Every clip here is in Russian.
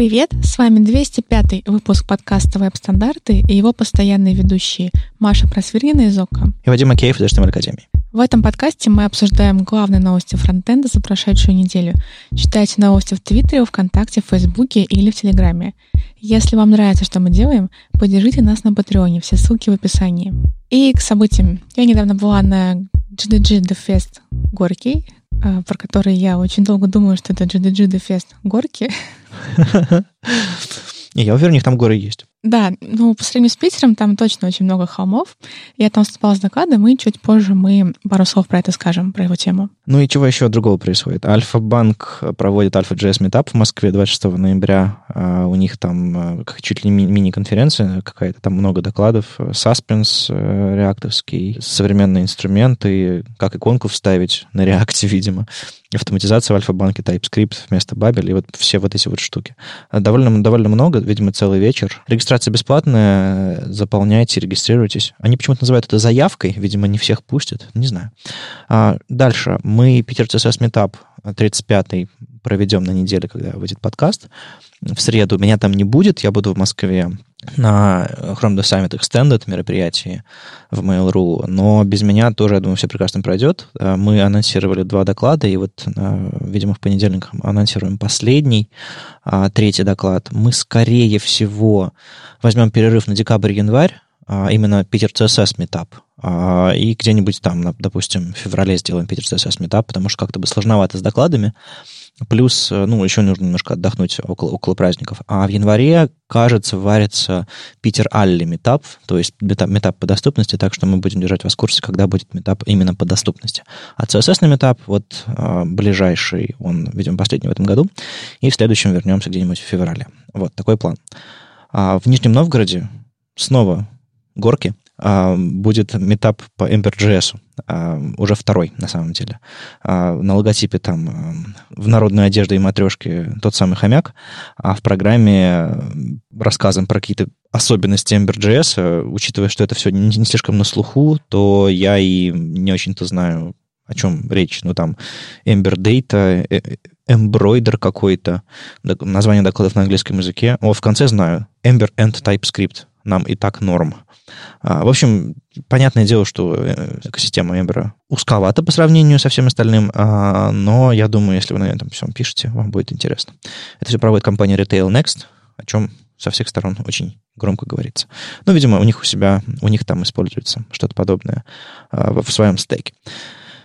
Привет, с вами 205 выпуск подкаста «Веб-стандарты» и его постоянные ведущие Маша Просвирнина из ОККО. И Вадим Макеев из HTML Академии. В этом подкасте мы обсуждаем главные новости фронтенда за прошедшую неделю. Читайте новости в Твиттере, ВКонтакте, в Фейсбуке или в Телеграме. Если вам нравится, что мы делаем, поддержите нас на Патреоне, все ссылки в описании. И к событиям. Я недавно была на GDG The Fest Горький, про который я очень долго думала, что это GDG The Fest Горки. Я уверен, у них там горы есть. Да, ну, по сравнению с Питером, там точно очень много холмов. Я там выступала с докладом, и чуть позже мы пару слов про это скажем, про его тему. Ну и чего еще другого происходит? Альфа-банк проводит Альфа-JS Meetup в Москве 26 ноября. А у них там э, как чуть ли мини-конференция какая-то, там много докладов. Саспенс э, реактовский, современные инструменты, как иконку вставить на реакте, видимо автоматизация в Альфа-банке TypeScript вместо Babel и вот все вот эти вот штуки. Довольно, довольно много, видимо, целый вечер. Регистрация бесплатная, заполняйте, регистрируйтесь. Они почему-то называют это заявкой, видимо, не всех пустят, не знаю. А дальше. Мы Питер CSS Meetup 35-й проведем на неделе, когда выйдет подкаст. В среду меня там не будет, я буду в Москве на Chrome The Summit Extended мероприятии в Mail.ru, но без меня тоже, я думаю, все прекрасно пройдет. Э, мы анонсировали два доклада, и вот, э, видимо, в понедельник анонсируем последний, а, третий доклад. Мы, скорее всего, возьмем перерыв на декабрь-январь, а, именно Питер CSS Meetup, а, и где-нибудь там, допустим, в феврале сделаем Питер CSS Meetup, потому что как-то бы сложновато с докладами, Плюс, э, ну, еще нужно немножко отдохнуть около, около праздников. А в январе, кажется, варится Питер Алли метап, то есть метап, по доступности, так что мы будем держать вас в курсе, когда будет метап именно по доступности. А CSS на метап, вот а, ближайший, он, видимо, последний в этом году, и в следующем вернемся где-нибудь в феврале. Вот такой план. А в Нижнем Новгороде снова горки, будет метап по Ember.js, а, уже второй, на самом деле. А, на логотипе там в народной одежде и матрешке тот самый хомяк, а в программе рассказом про какие-то особенности Ember.js, учитывая, что это все не слишком на слуху, то я и не очень-то знаю, о чем речь. Ну, там Ember Data, э, э, Embroider какой-то, название докладов на английском языке. О, в конце знаю. Ember and TypeScript. Нам и так норм. А, в общем, понятное дело, что э, экосистема Ember узковата по сравнению со всем остальным, а, но я думаю, если вы на этом всем пишете, вам будет интересно. Это все проводит компания Retail Next, о чем со всех сторон очень громко говорится. Ну, видимо, у них у себя, у них там используется что-то подобное а, в своем стеке.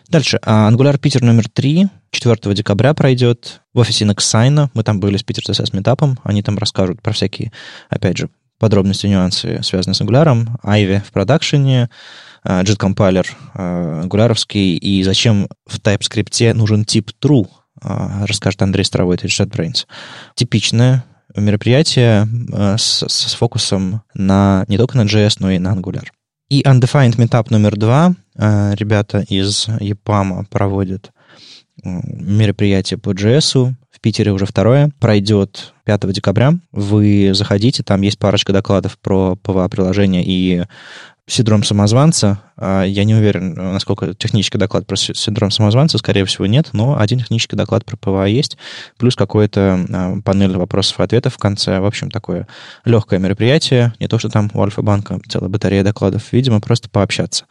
Дальше. Angular Питер номер 3 4 декабря пройдет в офисе Nexign. Мы там были с Питер CSS метапом. Они там расскажут про всякие, опять же, подробности, нюансы, связанные с Angular, Ivy в продакшене, JIT компайлер ангуляровский, и зачем в TypeScript нужен тип true, а, расскажет Андрей Старовой из JetBrains. Типичное мероприятие с, с фокусом на не только на JS, но и на Angular. Undefined Meetup номер два. Ребята из EPAM проводят мероприятие по JS. Питере уже второе. Пройдет 5 декабря. Вы заходите, там есть парочка докладов про PWA-приложение и синдром самозванца. А, я не уверен, насколько технический доклад про синдром самозванца, скорее всего, нет, но один технический доклад про PWA есть, плюс какой-то а, панель вопросов и ответов в конце. В общем, такое легкое мероприятие. Не то, что там у Альфа-банка целая батарея докладов, видимо, просто пообщаться.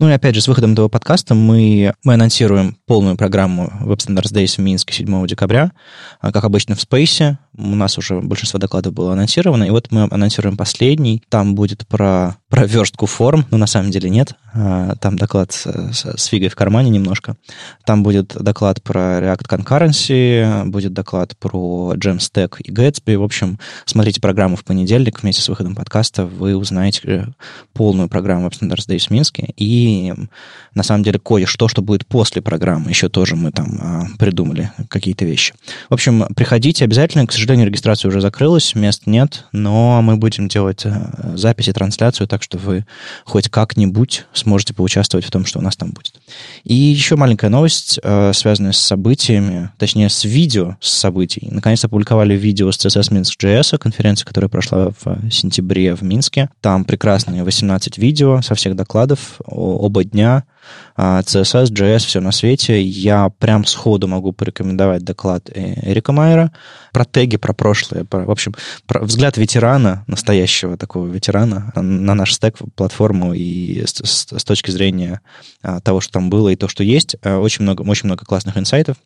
Ну и опять же, с выходом этого подкаста мы, мы анонсируем полную программу Web Standards Days в Минске 7 декабря. А, как обычно, в Space. У нас уже большинство докладов было анонсировано. И вот мы анонсируем последний. Там будет про, про верстку форм. Но на самом деле нет. А, там доклад с, с фигой в кармане немножко. Там будет доклад про React Concurrency, будет доклад про Jamstack и Gatsby. В общем, смотрите программу в понедельник вместе с выходом подкаста. Вы узнаете э, полную программу Web Standards Days в Минске. И на самом деле кое-что, что будет после программы. Еще тоже мы там а, придумали какие-то вещи. В общем, приходите обязательно. К сожалению, регистрация уже закрылась, мест нет, но мы будем делать а, записи, трансляцию, так что вы хоть как-нибудь сможете поучаствовать в том, что у нас там будет. И еще маленькая новость, а, связанная с событиями, точнее, с видео с событий. Наконец-то опубликовали видео с CSS Minsk.js, конференция, которая прошла в сентябре в Минске. Там прекрасные 18 видео со всех докладов оба дня. CSS, JS, все на свете. Я прям сходу могу порекомендовать доклад Эрика Майера про теги, про прошлое. Про, в общем, про взгляд ветерана, настоящего такого ветерана на наш стек, платформу и с, с, с точки зрения того, что там было и то, что есть. Очень много, очень много классных инсайтов.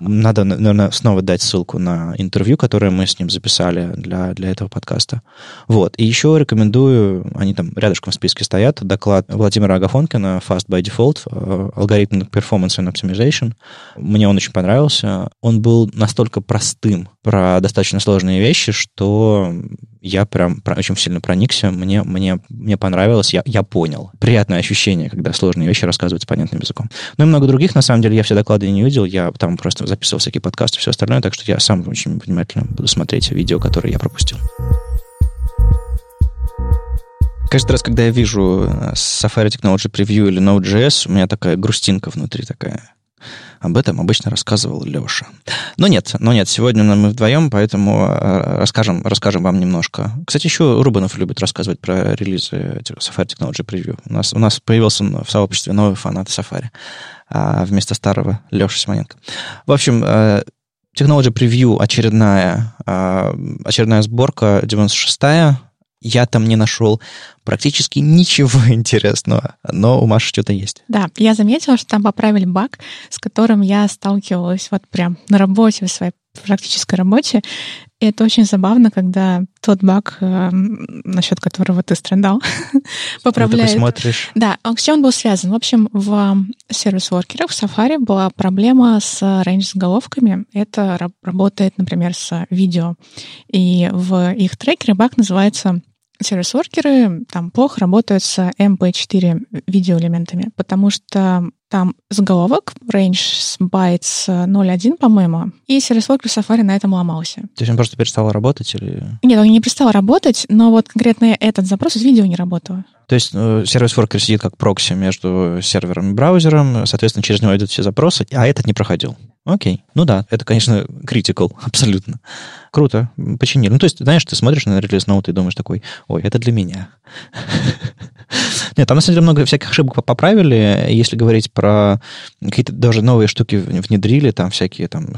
Надо, наверное, снова дать ссылку на интервью, которое мы с ним записали для, для этого подкаста. Вот. И еще рекомендую, они там рядышком в списке стоят, доклад Владимира Агафонкина «Fast by Default», э, алгоритм Performance and Optimization. Мне он очень понравился. Он был настолько простым про достаточно сложные вещи, что я прям очень сильно проникся, мне, мне, мне понравилось, я, я понял. Приятное ощущение, когда сложные вещи рассказываются понятным языком. Ну и много других, на самом деле, я все доклады не видел, я там просто записывал всякие подкасты и все остальное, так что я сам очень внимательно буду смотреть видео, которые я пропустил. Каждый раз, когда я вижу э, Safari Technology Preview или Node.js, у меня такая грустинка внутри такая. Об этом обычно рассказывал Леша. Но нет, но нет, сегодня мы вдвоем, поэтому э, расскажем, расскажем вам немножко. Кстати, еще Рубанов любит рассказывать про релизы Safari Technology Preview. У нас, у нас появился в сообществе новый фанат Safari а, вместо старого Леши Симоненко. В общем, э, Technology Preview очередная, очередная сборка, 96-я, я там не нашел практически ничего интересного, но у Маши что-то есть. Да, я заметила, что там поправили баг, с которым я сталкивалась вот прям на работе, в своей практической работе. И это очень забавно, когда тот баг, э, насчет которого ты страдал, поправляет. Ты смотришь. Да, а с чем он был связан? В общем, в сервис-воркерах в Safari была проблема с range-заголовками. Это работает, например, с видео. И в их трекере баг называется сервис-воркеры там плохо работают с MP4 видеоэлементами, потому что там заголовок, range bytes 0.1, по-моему, и сервис-воркер Safari на этом ломался. То есть он просто перестал работать или... Нет, он не перестал работать, но вот конкретно этот запрос из видео не работал. То есть э, сервис-воркер сидит как прокси между сервером и браузером, соответственно, через него идут все запросы, а этот не проходил. Окей. Ну да, это, конечно, critical, абсолютно. Круто, починили. Ну, то есть, знаешь, ты смотришь на релиз ноут и думаешь такой, ой, это для меня. Нет, там, на самом деле, много всяких ошибок поправили. Если говорить про какие-то даже новые штуки внедрили, там всякие там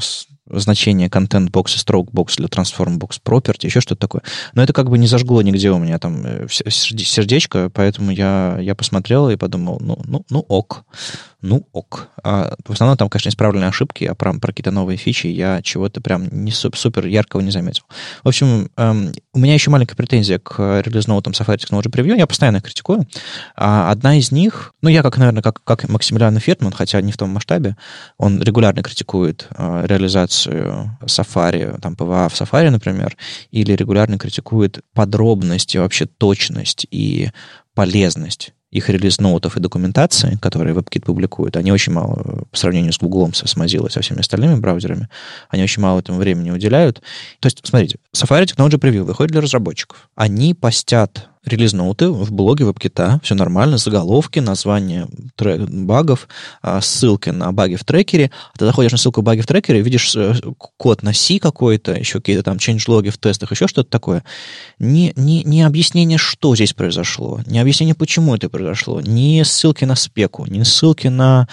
значение контент бокса, stroke box или transform box property, еще что-то такое. Но это как бы не зажгло нигде у меня там э, сердечко, поэтому я, я посмотрел и подумал, ну, ну, ну ок ну ок. А в основном там, конечно, исправленные ошибки, а про, про какие-то новые фичи я чего-то прям не супер яркого не заметил. В общем, эм, у меня еще маленькая претензия к release notes'ам Safari Technology Preview. Я постоянно критикую. А одна из них, ну, я, как, наверное, как, как Максимилиан Фиртман, хотя не в том масштабе, он регулярно критикует э, реализацию Safari, там, PWA в Safari, например, или регулярно критикует подробность и вообще точность и полезность их release notes'ов и документации, которые WebKit публикует, они очень мало, по сравнению с Google, с Mozilla, со всеми остальными браузерами, они очень мало этому времени уделяют. То есть, смотрите, Safari Technology Preview выходит для разработчиков. Они постят релиз-ноуты в блоге WebKit, все нормально, заголовки, название трек, багов, а, ссылки на баги в трекере. А ты заходишь на ссылку баги в трекере, видишь э, код на C какой-то, еще какие-то там change-логи в тестах, еще что-то такое. Не, не, не объяснение, что здесь произошло, не объяснение, почему это произошло, не ссылки на спеку, не ссылки на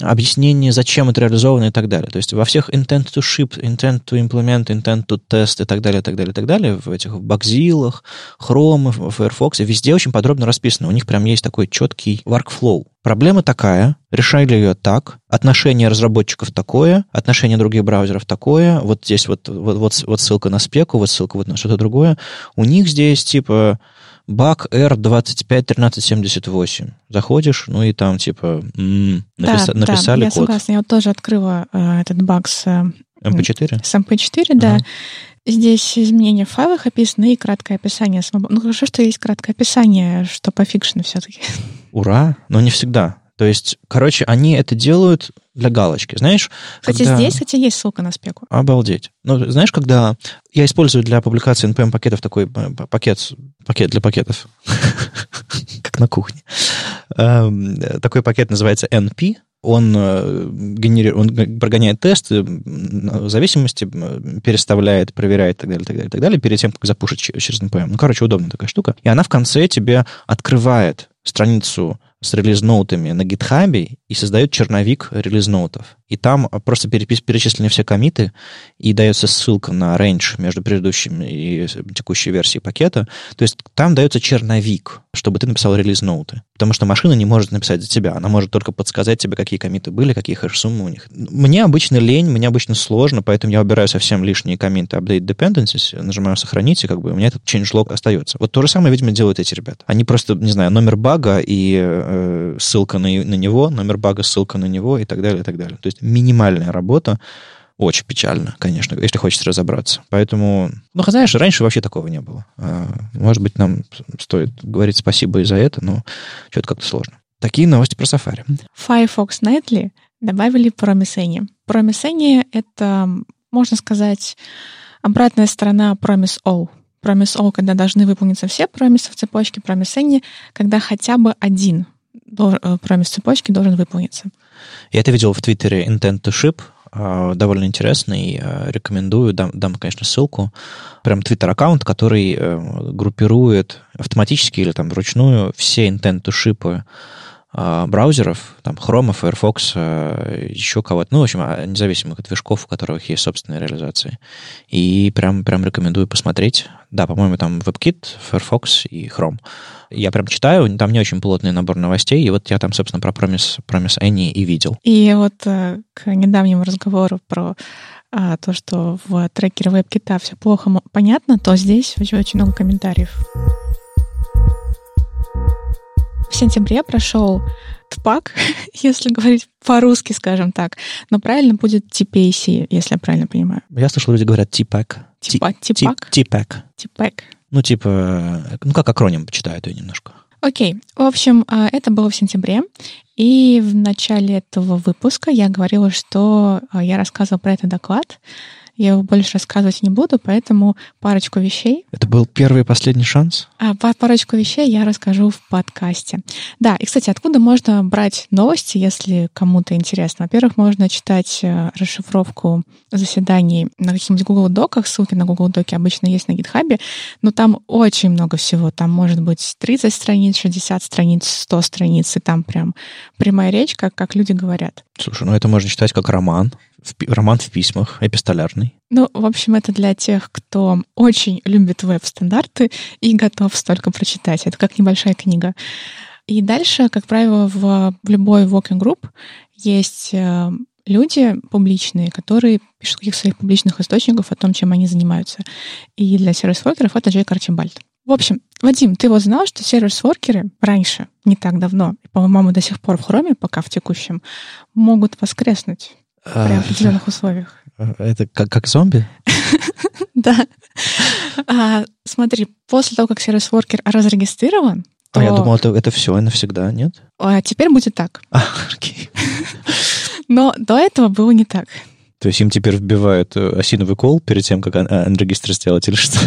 объяснение, зачем это реализовано и так далее. То есть во всех intent to ship, intent to implement, intent to test и так далее, и так далее, и так далее, в этих бакзилах, Chrome, в Firefox, везде очень подробно расписано. У них прям есть такой четкий workflow. Проблема такая, решали ее так, отношение разработчиков такое, отношение других браузеров такое, вот здесь вот, вот, вот, вот ссылка на спеку, вот ссылка вот на что-то другое. У них здесь типа баг R251378. Заходишь, ну и там типа м-м, напис... да, написали да, я код. согласна. Я вот тоже открыла э, этот баг с... Э, MP4? С MP4, да. Ага. Здесь изменения в файлах описаны и краткое описание. Ну, хорошо, что есть краткое описание, что по фикшену все-таки. Ура! Но не всегда. То есть, короче, они это делают для галочки. Знаешь, Кстати, когда... здесь, кстати, есть ссылка на спеку. Обалдеть. Ну, знаешь, когда я использую для публикации NPM-пакетов такой э, пакет, пакет для пакетов, как на кухне. Эм, такой пакет называется NP, он, э, генерирует, он прогоняет тесты, зависимости переставляет, проверяет и так далее, так далее, так далее, перед тем, как запушить через NPM. Ну, короче, удобная такая штука. И она в конце тебе открывает страницу с релиз-ноутами на гитхабе и создает черновик релиз-ноутов. И там просто перечислены все комиты, и дается ссылка на range между предыдущими и текущей версией пакета. То есть там дается черновик, чтобы ты написал релиз-ноуты. Потому что машина не может написать за тебя. Она может только подсказать тебе, какие комиты были, какие хэш-суммы у них. Мне обычно лень, мне обычно сложно, поэтому я убираю совсем лишние комиты update dependencies, нажимаю сохранить, и как бы у меня этот changelog остается. Вот то же самое, видимо, делают эти ребята. Они просто, не знаю, номер бага и э, ссылка на, на него, номер бага, ссылка на него и так далее, и так далее. То есть минимальная работа. Очень печально, конечно, если хочется разобраться. Поэтому, ну, знаешь, раньше вообще такого не было. А, может быть, нам стоит говорить спасибо и за это, но что-то как-то сложно. Такие новости про Safari. Firefox Nightly добавили. Promise Any — это, можно сказать, обратная сторона Promise All. Promise All, когда должны выполниться все промисы в цепочке, Any, когда хотя бы один промис цепочки должен выполниться. Я это видел в Твиттере Intent to Ship, а, довольно интересный, а, рекомендую, дам, дам конечно, ссылку. Прям твиттер-аккаунт, который э, группирует автоматически или там вручную все intent to ship а, браузеров, там, Chrome, Firefox, еще кого-то, ну, в общем, независимых от движков, у которых есть собственные реализации. И прям, прям рекомендую посмотреть. Да, по-моему, там WebKit, Firefox и Chrome. Я прям читаю, там не очень плотный набор новостей, и вот я там, собственно, про Promise, Promise Annie и видел. И вот э, к недавнему разговору про а, то, что в трекере WebKit все плохо понятно, то здесь очень, очень много комментариев. В сентябре прошел ТПАК, если говорить по-русски, скажем так. Но правильно будет TPAC, если я правильно понимаю. Я слышал, люди говорят ТПАК. ТПАК? ТПАК. ТПАК. Ну, типа, ну, как акроним почитаю ее немножко. Окей. В общем, а, это было в сентябре. И в начале этого выпуска я говорила, что а, я рассказывала про этот доклад. Я его больше рассказывать не буду, поэтому парочку вещей. Это был первый и последний шанс? А, парочку вещей я расскажу в подкасте. Да, и, кстати, откуда можно брать новости, если кому-то интересно? Во-первых, можно читать э, расшифровку заседаний на каких-нибудь Google Доках, ссылки на Google Доки обычно есть на GitHub, но там очень много всего. Там может быть 30 страниц, 60 страниц, 100 страниц, и там прям прямая речь, как, как люди говорят. Слушай, ну это можно читать как роман роман в письмах, эпистолярный. Ну, в общем, это для тех, кто очень любит веб-стандарты и готов столько прочитать. Это как небольшая книга. И дальше, как правило, в, в любой working group есть э, люди публичные, которые пишут каких-то своих публичных источников о том, чем они занимаются. И для сервис-воркеров это Джейк Арчибальд. В общем, Вадим, ты вот знал, что сервис-воркеры раньше, не так давно, по-моему, до сих пор в хроме, пока в текущем, могут воскреснуть? При а, определенных условиях. Это как, как зомби? Да. А, смотри, после того, как сервис-воркер разрегистрирован, а я думал, это, это все и навсегда, нет? А теперь будет так. А, окей. Но до этого было не так. То есть им теперь вбивают э, осиновый кол перед тем, как анрегистр сделать или что?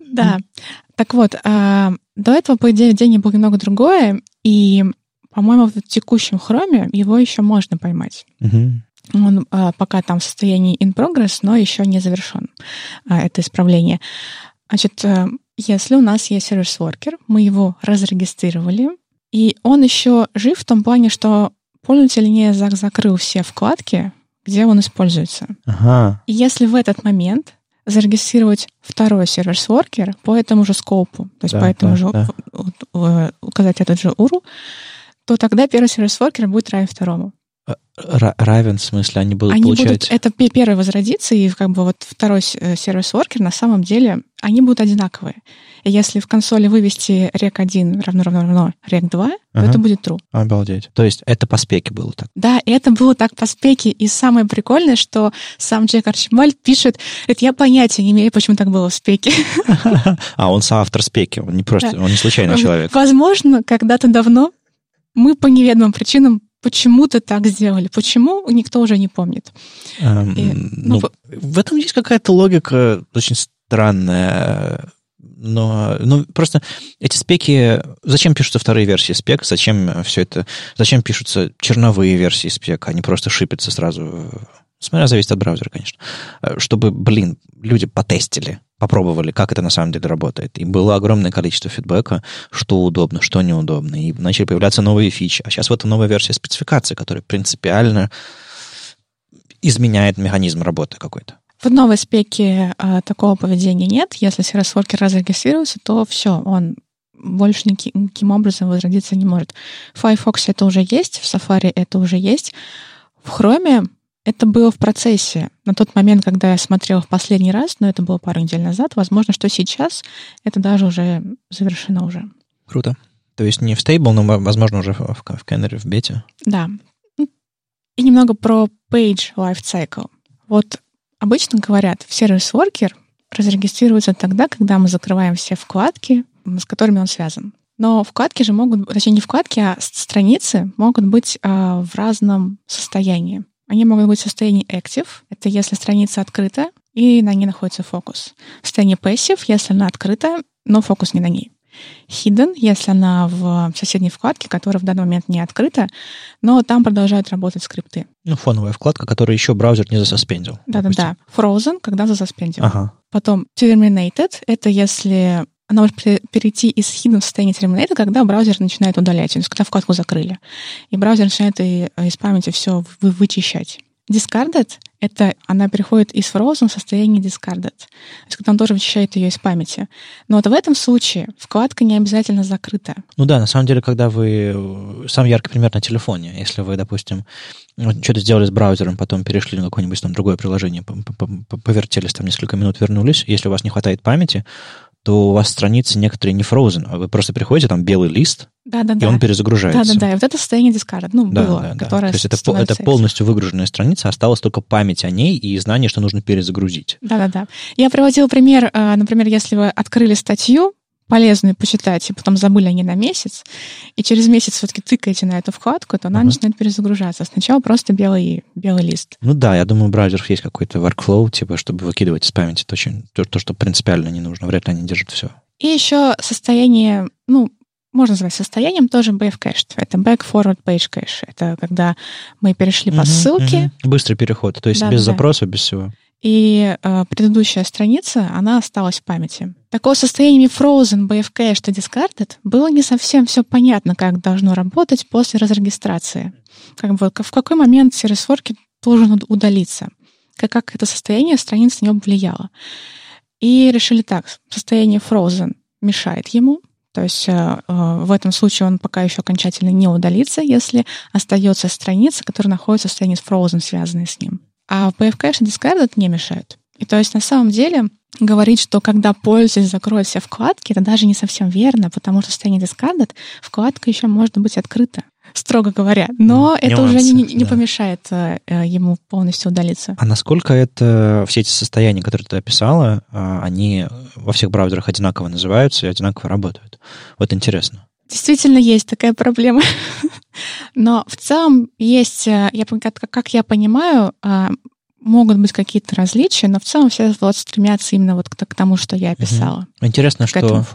Да. Так вот, а, до этого, по идее, деньги было немного другое, и по-моему, в текущем хроме его еще можно поймать. Угу. Он а, пока там в состоянии in progress, но еще не завершен а, это исправление. Значит, а, если у нас есть сервис-воркер, мы его разрегистрировали, и он еще жив в том плане, что пользователь не закрыл все вкладки, где он используется. Ага. И если в этот момент зарегистрировать второй сервис-воркер по этому же скопу, то есть да, по этому да, же да. указать этот же URL, то тогда первый сервис-воркер будет равен второму. Р- равен, в смысле, они будут они получать... Будут, это первый возродится, и как бы вот второй э, сервис-воркер на самом деле, они будут одинаковые. И если в консоли вывести rec1 равно равно равно rec2, ага. то это будет true. Обалдеть. То есть это по спеке было так? Да, это было так по спеке. И самое прикольное, что сам Джек Арчибальд пишет, это я понятия не имею, почему так было в спеке. А он соавтор спеки, он не просто, он не случайный человек. Возможно, когда-то давно мы по неведомым причинам почему-то так сделали. Почему, никто уже не помнит. Эм, И, ну, ну, в этом есть какая-то логика очень странная. Но ну, просто эти спеки... Зачем пишутся вторые версии спек? Зачем все это... Зачем пишутся черновые версии спек? Они просто шипятся сразу. Смотря, зависит от браузера, конечно. Чтобы, блин, люди потестили попробовали, как это на самом деле работает. И было огромное количество фидбэка, что удобно, что неудобно. И начали появляться новые фичи. А сейчас вот новая версия спецификации, которая принципиально изменяет механизм работы какой-то. В новой спеке а, такого поведения нет. Если сервис-воркер разрегистрировался, то все, он больше никаким, никаким образом возродиться не может. В Firefox это уже есть, в Safari это уже есть. В Chrome это было в процессе. На тот момент, когда я смотрела в последний раз, но это было пару недель назад, возможно, что сейчас это даже уже завершено уже. Круто. То есть не в стейбл, но, возможно, уже в, в, в Canary, в бете? Да. И немного про Page Life Cycle. Вот обычно говорят, в сервис-воркер разрегистрируется тогда, когда мы закрываем все вкладки, с которыми он связан. Но вкладки же могут, точнее не вкладки, а страницы могут быть э, в разном состоянии. Они могут быть в состоянии active, это если страница открыта и на ней находится фокус. В состоянии passive, если она открыта, но фокус не на ней. Hidden, если она в соседней вкладке, которая в данный момент не открыта, но там продолжают работать скрипты. Ну, фоновая вкладка, которую еще браузер не засоспендил. Да-да-да. Frozen, когда засоспендил. Ага. Потом terminated, это если она может перейти из в состояние terminated, когда браузер начинает удалять, то есть когда вкладку закрыли. И браузер начинает из памяти все вычищать. Discarded — это она переходит из frozen в состояние discarded. То есть когда он тоже вычищает ее из памяти. Но вот в этом случае вкладка не обязательно закрыта. Ну да, на самом деле, когда вы... Сам яркий пример на телефоне. Если вы, допустим, что-то сделали с браузером, потом перешли на какое-нибудь там другое приложение, повертелись там несколько минут, вернулись, если у вас не хватает памяти, то у вас страницы некоторые не frozen, а вы просто приходите, там белый лист, да, да, и да. он перезагружается. Да, да, да. И вот это состояние дискарда, ну, да, было, да, да. которое То есть это, это полностью выгруженная страница, осталась только память о ней и знание, что нужно перезагрузить. Да, да, да. Я приводила пример, э, например, если вы открыли статью, полезную почитать, и потом забыли они на месяц, и через месяц все-таки тыкаете на эту вкладку, то она uh-huh. начинает перезагружаться. Сначала просто белый, белый лист. Ну да, я думаю, у браузеров есть какой-то workflow, типа, чтобы выкидывать из памяти то, то, то, что принципиально не нужно. Вряд ли они держат все. И еще состояние, ну, можно назвать состоянием тоже BF Cache. Это Back Forward Page Cache. Это когда мы перешли по ссылке. Угу. Быстрый переход, то есть да, без да. запроса, без всего. И э, предыдущая страница, она осталась в памяти. Такое состояние Frozen, BF Cache и Discarded было не совсем все понятно, как должно работать после разрегистрации. Как бы в какой момент сервис-ворки должен удалиться. Как, как это состояние страницы на него влияло. И решили так, состояние frozen мешает ему, то есть э, э, в этом случае он пока еще окончательно не удалится, если остается страница, которая находится в состоянии frozen, связанной с ним. А в PF и Discarded не мешают. И то есть на самом деле говорить, что когда пользователь закроет все вкладки, это даже не совсем верно, потому что в состоянии Discarded вкладка еще может быть открыта строго говоря. Но Нюансы, это уже не, не да. помешает э, ему полностью удалиться. А насколько это все эти состояния, которые ты описала, э, они во всех браузерах одинаково называются и одинаково работают? Вот интересно. Действительно есть такая проблема. Но в целом есть, э, я, как, я понимаю, э, могут быть какие-то различия, но в целом все вот стремятся именно вот к, к тому, что я описала. Угу. Интересно, что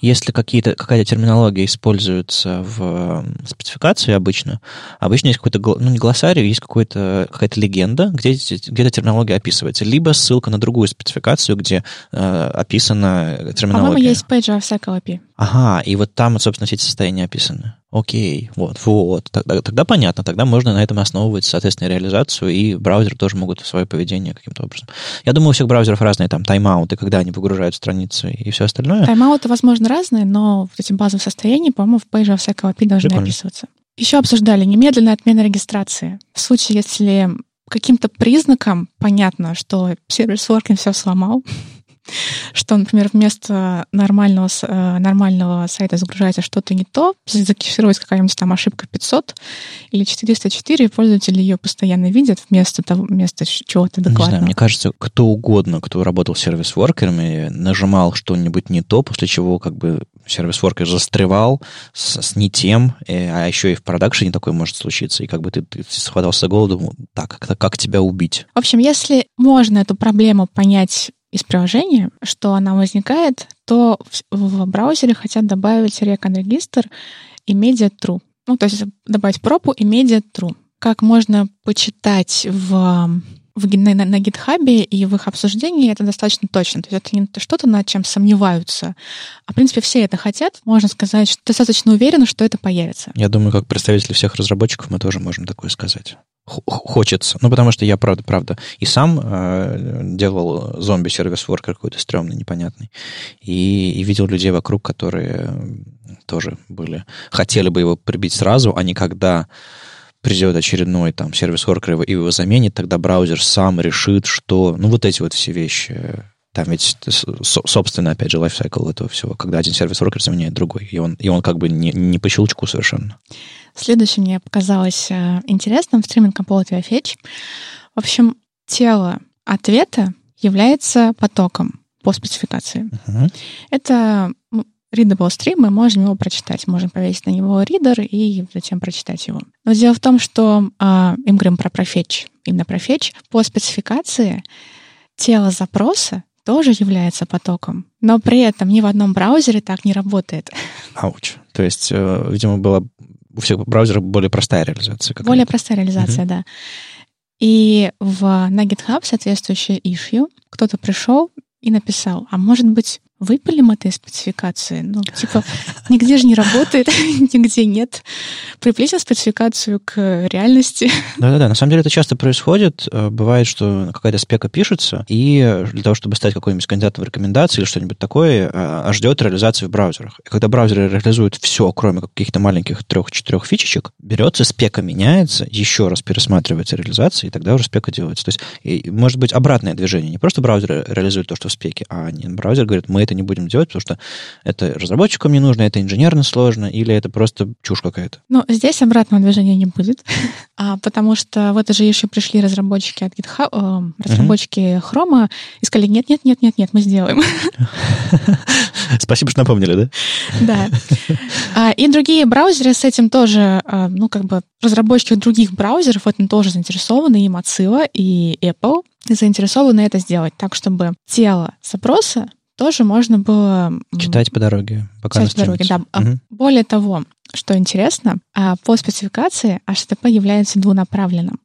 если какие-то, какая-то терминология используется в спецификации обычно, обычно есть какой-то, ну не глоссарий, есть какой-то, какая-то легенда, где, где эта терминология описывается, либо ссылка на другую спецификацию, где э, описана терминология. По-моему, есть Page of API. Ага, и вот там, собственно, все эти состояния описаны. Окей, вот, вот. Тогда, тогда понятно, тогда можно на этом основывать, соответственно, реализацию, и браузеры тоже могут свое поведение каким-то образом. Я думаю, у всех браузеров разные там тайм-ауты, когда они выгружают страницы и все остальное. Тайм-ауты, возможно, разные, но вот эти базовые состояния, по-моему, в Page всякого API должны Прикольно. описываться. Еще обсуждали немедленная отмена регистрации. В случае, если каким-то признаком понятно, что сервис Working все сломал, что, например, вместо нормального, э, нормального сайта загружается что-то не то, закешировалась какая-нибудь там ошибка 500 или 404, и пользователи ее постоянно видят вместо, того, вместо чего-то докладного. Не знаю, мне кажется, кто угодно, кто работал сервис-воркерами, нажимал что-нибудь не то, после чего как бы сервис-воркер застревал с, с не тем, э, а еще и в продакшене такое может случиться, и как бы ты, ты схватался думал, так, как, как тебя убить? В общем, если можно эту проблему понять из приложения, что она возникает, то в, в браузере хотят добавить Register и Media True. Ну, то есть добавить пропу и Media True. Как можно почитать в в, на, на, GitHub и в их обсуждении это достаточно точно. То есть это не что-то, над чем сомневаются. А, в принципе, все это хотят. Можно сказать, что достаточно уверены, что это появится. Я думаю, как представители всех разработчиков мы тоже можем такое сказать хочется. Ну, потому что я, правда, правда, и сам э, делал зомби-сервис-воркер какой-то стрёмный, непонятный. И, и видел людей вокруг, которые тоже были, хотели бы его прибить сразу, а не когда придет очередной там сервис-воркер и его заменит, тогда браузер сам решит, что... Ну, вот эти вот все вещи. Там ведь, собственно, опять же, лайфсайкл этого всего, когда один сервис-воркер заменяет другой, и он, и он как бы не, не по щелчку совершенно. Следующее мне показалось э, интересным в стриминг Compulsory Fetch. В общем, тело ответа является потоком по спецификации. Uh-huh. Это readable stream, мы можем его прочитать. Можем повесить на него ридер и затем прочитать его. Но дело в том, что э, мы говорим про профетч, именно профетч, по спецификации тело запроса тоже является потоком, но при этом ни в одном браузере так не работает. Ауч. То есть, э, видимо, была у всех браузеров более простая реализация. Более простая реализация, uh-huh. да. И в, на GitHub соответствующее issue кто-то пришел и написал, а может быть, выпилим этой спецификации. Ну, типа, нигде же не работает, нигде нет. Приплетим спецификацию к реальности. Да-да-да, на самом деле это часто происходит. Э, бывает, что какая-то спека пишется, и для того, чтобы стать какой-нибудь кандидатом в рекомендации или что-нибудь такое, а ждет реализации в браузерах. И когда браузеры реализуют все, кроме каких-то маленьких трех-четырех фичечек, берется спека, меняется, еще раз пересматривается реализация, и тогда уже спека делается. То есть, может быть обратное движение. Не просто браузер реализует то, что в спеке, а браузер говорит, мы это это не будем делать, потому что это разработчикам не нужно, это инженерно сложно, или это просто чушь какая-то? Ну, здесь обратного движения не будет, а, потому что в это же еще пришли разработчики от GitHub, э, разработчики uh-huh. Chrome, и сказали, нет, нет, нет, нет, нет, мы сделаем. Спасибо, что напомнили, да? Да. А, и другие браузеры с этим тоже, а, ну, как бы разработчики других браузеров в этом тоже заинтересованы, и Mozilla, и Apple заинтересованы это сделать так, чтобы тело запроса тоже можно было... Читать по дороге, пока Читать по дороге, да. Угу. Более того, что интересно, а, по спецификации HTTP является двунаправленным.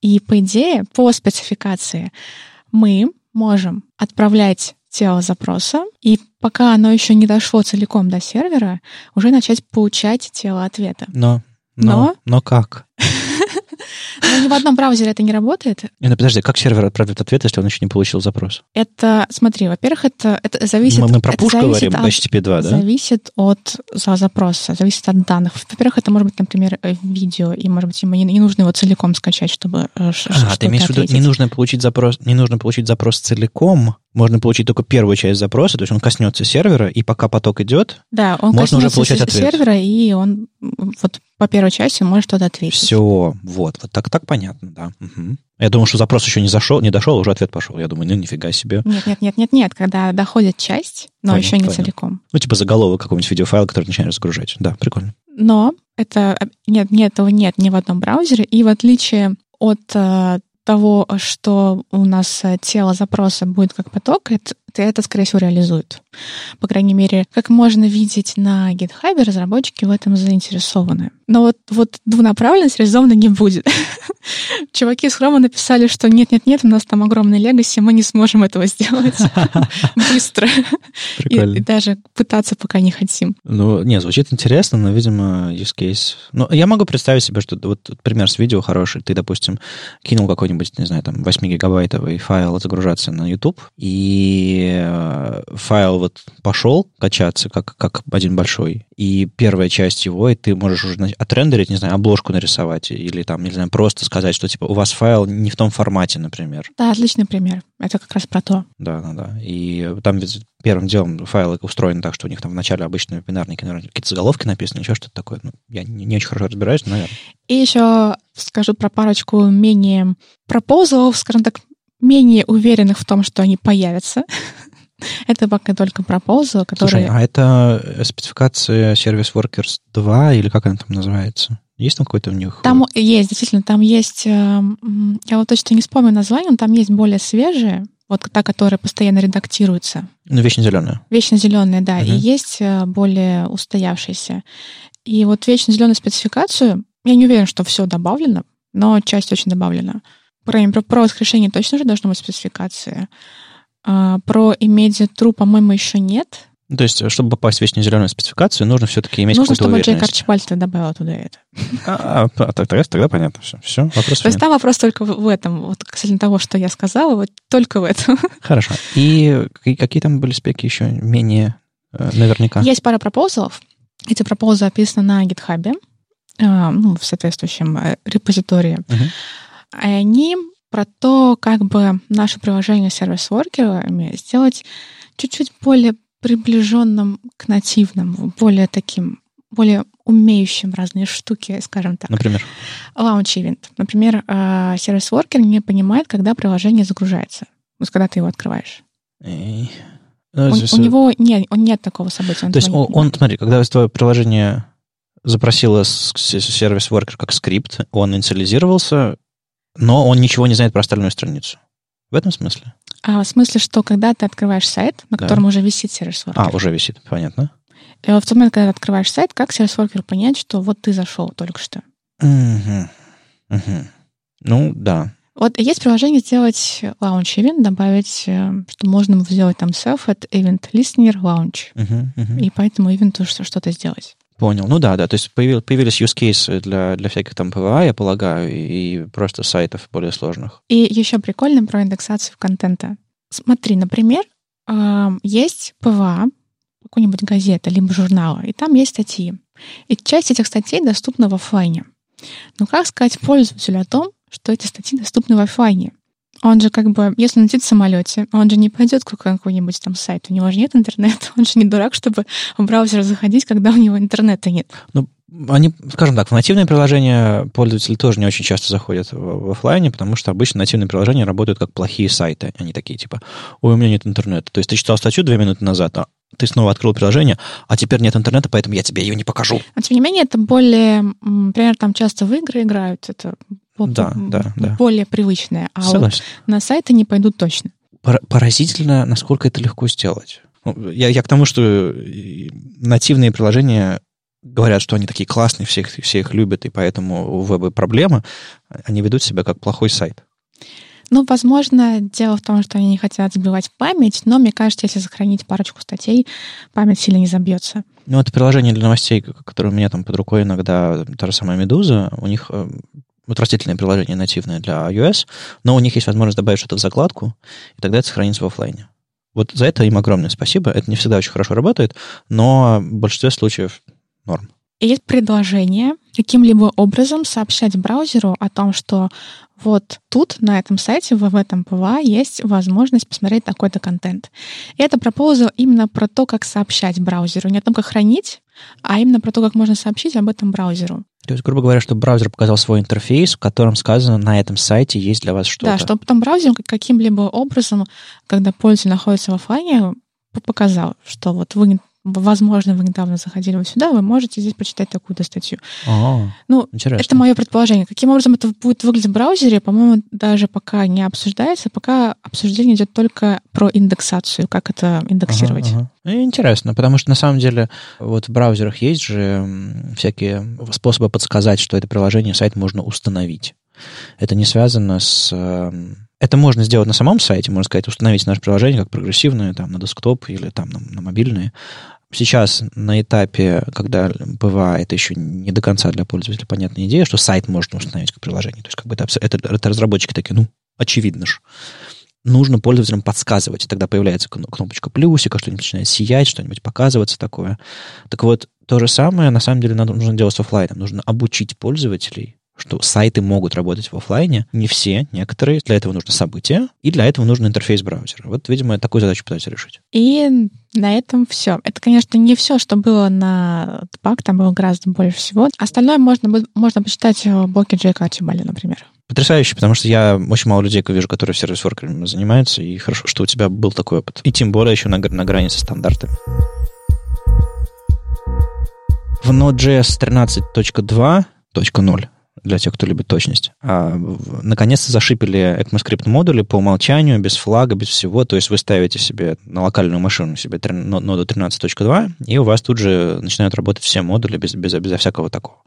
И, по идее, по спецификации мы можем отправлять тело запроса, и пока оно еще не дошло целиком до сервера, уже начать получать тело ответа. Но, но, но, но как? Но ни в одном браузере это не работает. Ну подожди, как сервер отправит ответ, если он еще не получил запрос? Это, смотри, во-первых, это, это зависит... Мы, мы про push говорим, от, HTTP 2, да? Зависит от за запроса, зависит от данных. Во-первых, это может быть, например, э, видео, и, может быть, ему не, не нужно его целиком скачать, чтобы А, ты имеешь в виду, не нужно получить запрос, не нужно получить запрос целиком, можно получить только первую часть запроса, то есть он коснется сервера, и пока поток идет, да, он можно уже получать ответ. сервера, и он вот по первой части может что-то ответить. Все, вот, вот так, так понятно, да. Угу. Я думаю, что запрос еще не зашел, не дошел, уже ответ пошел. Я думаю, ну нифига себе. Нет, нет, нет, нет, нет, когда доходит часть, но понял, еще не понял. целиком. Ну, типа заголовок какого-нибудь видеофайла, который начинает разгружать. Да, прикольно. Но это нет, нет, этого нет ни в одном браузере, и в отличие от э, того, что у нас э, тело запроса будет как поток, это, это, скорее всего, реализует. По крайней мере, как можно видеть на GitHub, разработчики в этом заинтересованы. Но вот, вот двунаправленность реализована не будет. Чуваки с Хрома написали, что нет-нет-нет, у нас там огромный легаси, мы не сможем этого сделать быстро. И, и даже пытаться пока не хотим. Ну, не, звучит интересно, но, видимо, use case... Ну, я могу представить себе, что вот пример с видео хороший. Ты, допустим, кинул какой-нибудь, не знаю, там, 8-гигабайтовый файл загружаться на YouTube, и э, файл вот пошел качаться, как, как один большой, и первая часть его, и ты можешь уже отрендерить, не знаю, обложку нарисовать, или там, не знаю, просто сказать, что, типа, у вас файл не в том формате, например. Да, отличный пример. Это как раз про то. Да, да, да. И там ведь первым делом файлы устроены так, что у них там вначале обычные бинарные какие-то заголовки написаны, еще что-то такое. Ну, я не, не очень хорошо разбираюсь, но, наверное. И еще скажу про парочку менее пропозалов, скажем так, менее уверенных в том, что они появятся. Это пока только пропозал, который... Слушай, а это спецификация Service Workers 2 или как она там называется? Есть там какой-то у них? Там есть, действительно, там есть, эм, я вот точно не вспомню название, но там есть более свежие, вот та, которая постоянно редактируется. Ну, вечно зеленая. Вечно зеленая, да. Угу. И есть э, более устоявшиеся. И вот вечно зеленую спецификацию, я не уверен, что все добавлено, но часть очень добавлена. Про, про, про воскрешение точно же должна быть спецификация. А, про иметь true, по-моему, еще нет. То есть, чтобы попасть в вечно зеленую спецификацию, нужно все-таки иметь Нужно, чтобы Джейк Арчибальд добавил туда это. А, а, а тогда, тогда понятно все. Все, вопрос То есть там вопрос только в, этом. Вот касательно того, что я сказала, вот только в этом. Хорошо. И какие, там были спеки еще менее э, наверняка? Есть пара пропозалов. Эти пропозы описаны на GitHub, э, ну, в соответствующем э, репозитории. Угу. И они про то, как бы наше приложение сервис-воркерами сделать чуть-чуть более приближенным к нативному, более таким, более умеющим разные штуки, скажем так. Например? Event. Например, э, сервис-воркер не понимает, когда приложение загружается. Вот когда ты его открываешь. И... Ну, у, у него нет, он нет такого события. То есть он, он, смотри, когда твое приложение запросило сервис-воркер как скрипт, он инициализировался, но он ничего не знает про остальную страницу. В этом смысле? А, в смысле, что когда ты открываешь сайт, на котором да. уже висит service worker. А, уже висит, понятно. И в тот момент, когда ты открываешь сайт, как service worker понять, что вот ты зашел только что? Угу. Угу. Ну, да. Вот есть приложение сделать launch event, добавить, э, что можно сделать там self addEventListener launch. Uh-huh, uh-huh. И поэтому ивенту что-то сделать. Понял. Ну да, да. То есть появились, появились use cases для, для всяких там PWA, я полагаю, и, и просто сайтов более сложных. И еще прикольно про индексацию контента. Смотри, например, есть PWA, какой-нибудь газета, либо журнала, и там есть статьи. И часть этих статей доступна в офлайне. Но как сказать пользователю о том, что эти статьи доступны в офлайне? Он же как бы, если летит в самолете, он же не пойдет к какому-нибудь там сайту, у него же нет интернета, он же не дурак, чтобы в браузер заходить, когда у него интернета нет. Ну, они, скажем так, в нативные приложения пользователи тоже не очень часто заходят в, в офлайне, потому что обычно нативные приложения работают как плохие сайты. Они такие типа, ой, у меня нет интернета. То есть ты читал статью две минуты назад, а ты снова открыл приложение, а теперь нет интернета, поэтому я тебе ее не покажу. Но, тем не менее, это более, например, там часто в игры играют, это да, да, да. более привычное. А вот на сайты не пойдут точно. Поразительно, насколько это легко сделать. Ну, я, я к тому, что нативные приложения говорят, что они такие классные, все их, все их любят, и поэтому у веба проблема, они ведут себя как плохой сайт. Ну, возможно, дело в том, что они не хотят забивать память, но мне кажется, если сохранить парочку статей, память сильно не забьется. Ну, это приложение для новостей, которое у меня там под рукой иногда, та же самая «Медуза», у них э, вот растительное приложение нативное для iOS, но у них есть возможность добавить что-то в закладку, и тогда это сохранится в офлайне. Вот за это им огромное спасибо. Это не всегда очень хорошо работает, но в большинстве случаев норм. Есть предложение каким-либо образом сообщать браузеру о том, что вот тут, на этом сайте, в этом PWA, есть возможность посмотреть такой-то контент. И это proposal именно про то, как сообщать браузеру. Не о том, как хранить, а именно про то, как можно сообщить об этом браузеру. То есть, грубо говоря, чтобы браузер показал свой интерфейс, в котором сказано, на этом сайте есть для вас что-то. Да, чтобы потом браузер каким-либо образом, когда пользователь находится в офлайне, показал, что вот вы возможно, вы недавно заходили вот сюда, вы можете здесь прочитать такую-то статью. А, ну, интересно. это мое предположение. Каким образом это будет выглядеть в браузере, по-моему, даже пока не обсуждается, пока обсуждение идет только про индексацию, как это индексировать. Ага, ага. Интересно, потому что на самом деле вот в браузерах есть же всякие способы подсказать, что это приложение, сайт можно установить. Это не связано с эм, это можно сделать на самом сайте, можно сказать, установить наше приложение как прогрессивное там, на десктоп или там, на, на мобильные. Сейчас на этапе, когда это еще не до конца для пользователя понятная идея, что сайт можно установить как приложение. То есть как бы это, это, это разработчики такие, ну, очевидно же. Нужно пользователям подсказывать. Тогда появляется кнопочка плюсика, что-нибудь начинает сиять, что-нибудь показываться такое. Так вот, то же самое на самом деле нужно делать с офлайном. Нужно обучить пользователей что сайты могут работать в офлайне. Не все, некоторые. Для этого нужно событие, и для этого нужен интерфейс браузера. Вот, видимо, такую задачу пытаются решить. И на этом все. Это, конечно, не все, что было на Тпак, там было гораздо больше всего. Остальное можно, можно почитать в блоке Джейка Арчибаля, например. Потрясающе, потому что я очень мало людей вижу, которые сервис-воркерами занимаются, и хорошо, что у тебя был такой опыт. И тем более еще на, на грани со стандартами. В Node.js 13.2.0 для тех, кто любит точность. А, наконец-то зашипели ECMAScript модули по умолчанию, без флага, без всего. То есть вы ставите себе на локальную машину себе ноду 13.2, и у вас тут же начинают работать все модули без, без, безо всякого такого.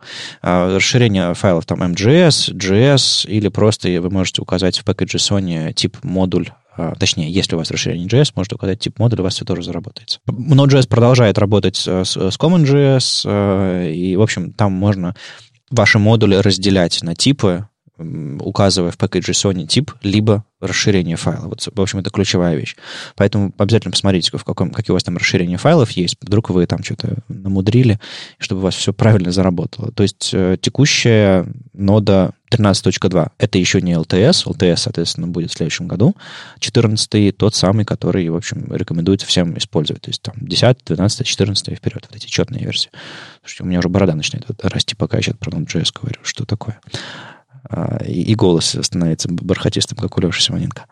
А, расширение файлов там MGS, JS, или просто вы можете указать в package Sony тип модуль а, точнее, если у вас расширение JS, можете указать тип модуля, у вас все тоже заработается. Node.js продолжает работать с, с CommonJS, и, в общем, там можно ваши модули разделять на типы, указывая в package Sony тип, либо расширение файла. Вот, в общем, это ключевая вещь. Поэтому обязательно посмотрите, в каком, какие у вас там расширения файлов есть. Вдруг вы там что-то намудрили, чтобы у вас все правильно заработало. То есть э, текущая нода 13.2 это еще не LTS. LTS, соответственно, будет в следующем году. 14 тот самый, который, в общем, рекомендуется всем использовать. То есть там 10, 12, 14 и вперед. Вот эти четные версии. Слушайте, у меня уже борода начинает расти, пока я сейчас про Node.js говорю. Что такое? А, и голос становится бархатистым, как у Леши Симоненко.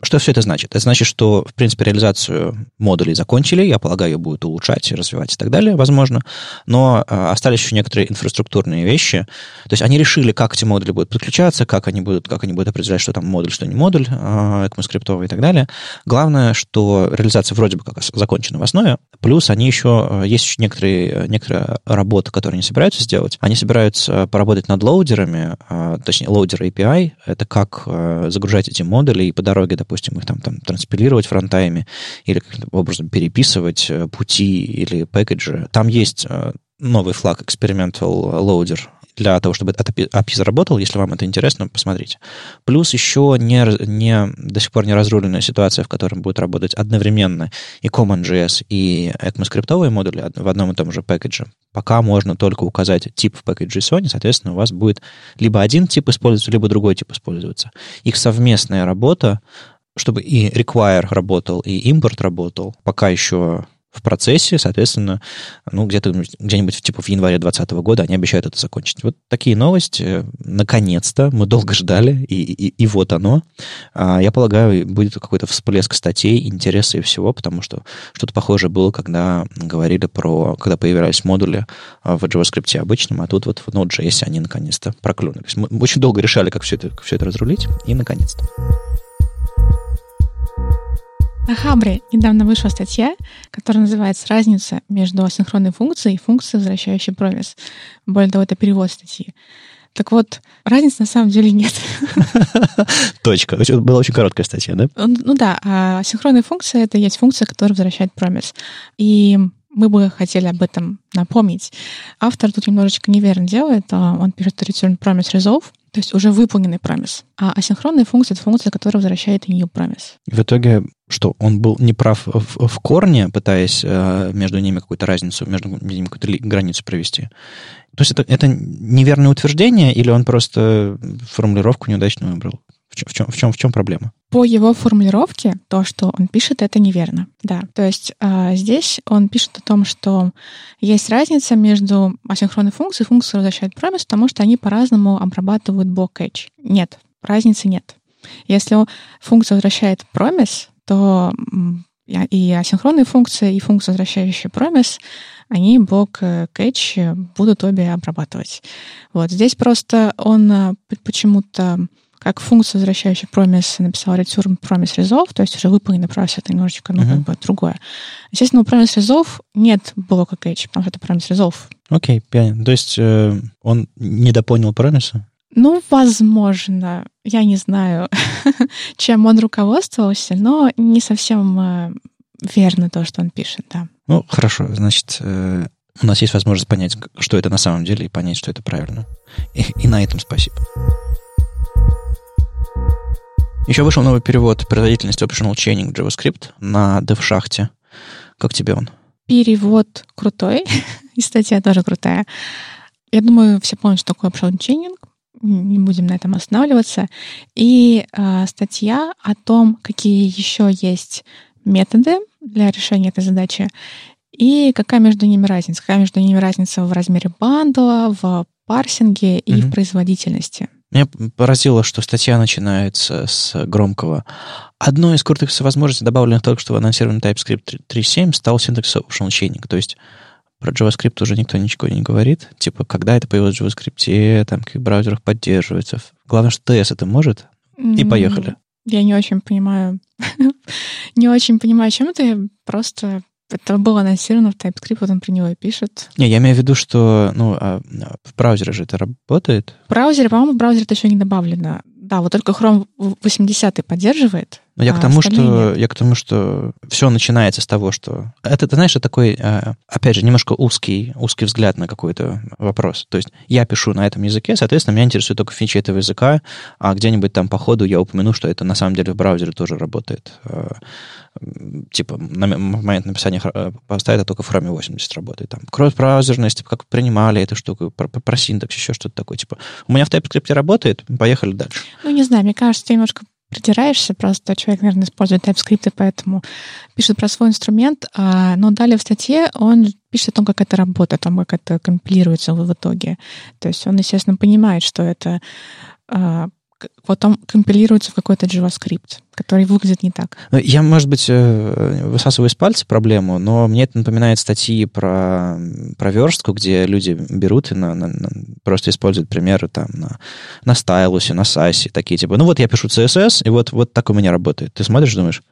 Что все это значит? Это значит, что, в принципе, реализацию модулей закончили, я полагаю, ее будут улучшать, развивать и так далее, возможно, но э, остались еще некоторые инфраструктурные вещи. То есть они решили, как эти модули будут подключаться, как они будут, как они будут определять, что там модуль, что не модуль, ECMAScript и так далее. Главное, что реализация вроде бы как закончена в основе, плюс они еще, есть еще некоторые, некоторые работы, которые они собираются сделать. Они собираются поработать над loader'ами, точнее, loader API, это как загружать эти модули и по дороге, допустим, их там, там транспилировать в runtime'е или каким-то образом переписывать э, пути или пэкэджи. Там есть э, новый флаг Experimental Loader для того, чтобы этот API заработал. Если вам это интересно, посмотрите. Плюс еще не, не, до сих пор не разруленная ситуация, в которой будет работать одновременно и CommonJS, и ECMAScript модули в одном и том же пэкэдже. Пока можно только указать тип в пэкэдже Sony, соответственно, у вас будет либо один тип использоваться, либо другой тип использоваться. Их совместная работа чтобы и require работал, и импорт работал, пока еще в процессе, соответственно, ну, где-то где-нибудь типа в январе 2020 года они обещают это закончить. Вот такие новости. Наконец-то. Мы долго ждали, и, и, и вот оно. А, я полагаю, будет какой-то всплеск статей, интереса и всего, потому что что-то похожее было, когда говорили про, когда появлялись модули в JavaScript обычном, а тут вот в Node.js они наконец-то проклюнулись. Мы очень долго решали, как все это, как все это разрулить, и наконец-то. На Хабре недавно вышла статья, которая называется «Разница между асинхронной функцией и функцией, возвращающей промис». Более того, это перевод статьи. Так вот, разницы на самом деле нет. Точка. Была очень короткая статья, да? Ну да, а асинхронная функция — это есть функция, которая возвращает промис. И мы бы хотели об этом напомнить. Автор тут немножечко неверно делает. А он пишет return promise resolve, то есть уже выполненный промис. А асинхронная функция — это функция, которая возвращает new promise. В итоге что, он был неправ в, в корне, пытаясь э, между ними какую-то разницу, между ними какую-то границу провести? То есть это, это неверное утверждение, или он просто формулировку неудачно выбрал? В чем, в чем, в чем, в чем проблема? По его формулировке, то, что он пишет, это неверно. Да. То есть э, здесь он пишет о том, что есть разница между асинхронной функцией и функцией возвращает промис, потому что они по-разному обрабатывают блок catch. Нет, разницы нет. Если функция возвращает промис, то и асинхронные функции, и функция, возвращающая промис, они блок catch будут обе обрабатывать. Вот здесь просто он э, почему-то как функция, возвращающая promise, написал return promise resolve, то есть уже выполненный promise, это немножечко, ну, uh-huh. как бы другое. Естественно, у promise resolve нет блока catch, потому что это promise resolve. Окей, okay, понятно. То есть э, он недопонял промиса? Ну, возможно. Я не знаю, чем он руководствовался, но не совсем э, верно то, что он пишет, да. Ну, хорошо. Значит, э, у нас есть возможность понять, что это на самом деле, и понять, что это правильно. И, и на этом спасибо. Еще вышел новый перевод производительности Optional Chaining JavaScript на DevShaft. Как тебе он? Перевод крутой, и статья тоже крутая. Я думаю, все помнят, что такое Optional Chaining. Не будем на этом останавливаться. И э, статья о том, какие еще есть методы для решения этой задачи и какая между ними разница. Какая между ними разница в размере бандла, в парсинге и mm-hmm. в производительности. Меня поразило, что статья начинается с громкого. Одной из крутых возможностей, добавленных только что в анонсированный TypeScript 3.7, стал синтекс chaining. То есть Про JavaScript уже никто ничего не говорит. Типа, когда это появилось в JavaScript, там, в каких браузерах поддерживается. Главное, что TS это может, и поехали. Я не очень понимаю, не очень понимаю, чем ты просто это было анонсировано в TypeScript, вот он про него и пишет. Не, я имею в виду, что ну, а, в браузере же это работает. В браузере, по-моему, в браузере это еще не добавлено. Да, вот только Chrome 80 поддерживает. Но я а к тому, что я к тому, что все начинается с того, что это, ты знаешь, это такой, а, опять же, немножко узкий узкий взгляд на какой-то вопрос. То есть я пишу на этом языке, соответственно, меня интересует только фичи этого языка, а где-нибудь там по ходу я упомяну, что это на самом деле в браузере тоже работает. А, типа на момент написания поста это только в Chrome 80 работает. Там кросс-браузерность, как принимали эту штуку, про, про синтакс, еще что-то такое. Типа у меня в TypeScript работает, поехали дальше. Ну, не знаю, мне кажется, немножко придираешься, просто человек, наверное, использует TypeScript, и поэтому пишет про свой инструмент, а, но далее в статье он пишет о том, как это работает, о том, как это компилируется в итоге. То есть он, естественно, понимает, что это а, потом компилируется в какой-то JavaScript, который выглядит не так. Ну, я, может быть, э, высасываю из пальца проблему, но мне это напоминает статьи про, про верстку, где люди берут и на, на, на, просто используют примеры там на, на стайлусе, на сайсе, такие типа, ну вот я пишу CSS, и вот, вот так у меня работает. Ты смотришь, думаешь,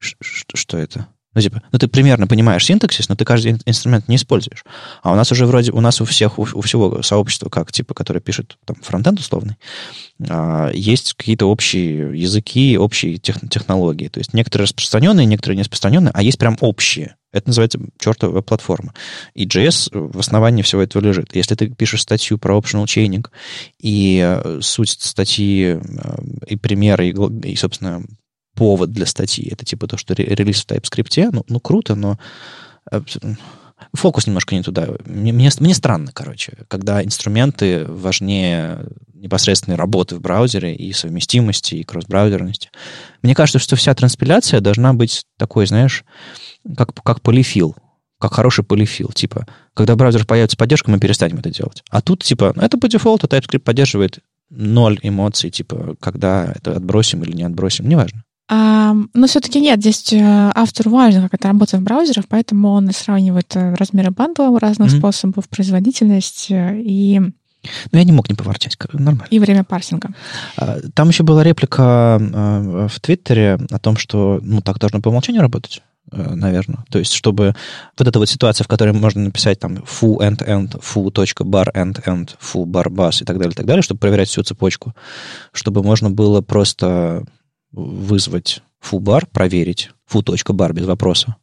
что это? Ну, типа, ну, ты примерно понимаешь синтаксис, но ты каждый инструмент не используешь. А у нас уже вроде, у нас у всех, у, у всего сообщества, как, типа, которое пишет там фронтенд условный, а, есть какие-то общие языки, общие тех, технологии. То есть некоторые распространенные, некоторые не распространенные, а есть прям общие. Это называется чертова платформа. И JS в основании всего этого лежит. Если ты пишешь статью про optional chaining, и э, суть статьи, э, и примеры, и, и собственно, повод для статьи. Это типа то, что релиз в TypeScript, ну, ну круто, но э, фокус немножко не туда. Мне, мне, мне странно, короче, когда инструменты важнее непосредственной работы в браузере и совместимости, и кросс-браузерности. Мне кажется, что вся транспиляция должна быть такой, знаешь, как, как полифил, как хороший полифил. Типа, когда браузер появится поддержка, мы перестанем это делать. А тут, типа, это по дефолту TypeScript поддерживает ноль эмоций, типа, когда это отбросим или не отбросим, неважно. Но все-таки нет, здесь э, автору важно, как это работает в браузерах, поэтому он сравнивает э, размеры бандла разных mm-hmm. способов, производительность э, и ну, я не мог не поворчать, нормально. И время парсинга. А, там еще была реплика в Твиттере о том, что ну, так должно по умолчанию работать наверное. То есть, чтобы вот эта вот ситуация, в которой можно написать там foo end end, foo.bar end end, foo bar bus и так далее, и так далее, чтобы проверять всю цепочку, чтобы можно было просто вызвать foo-bar, проверить foo.bar без вопроса,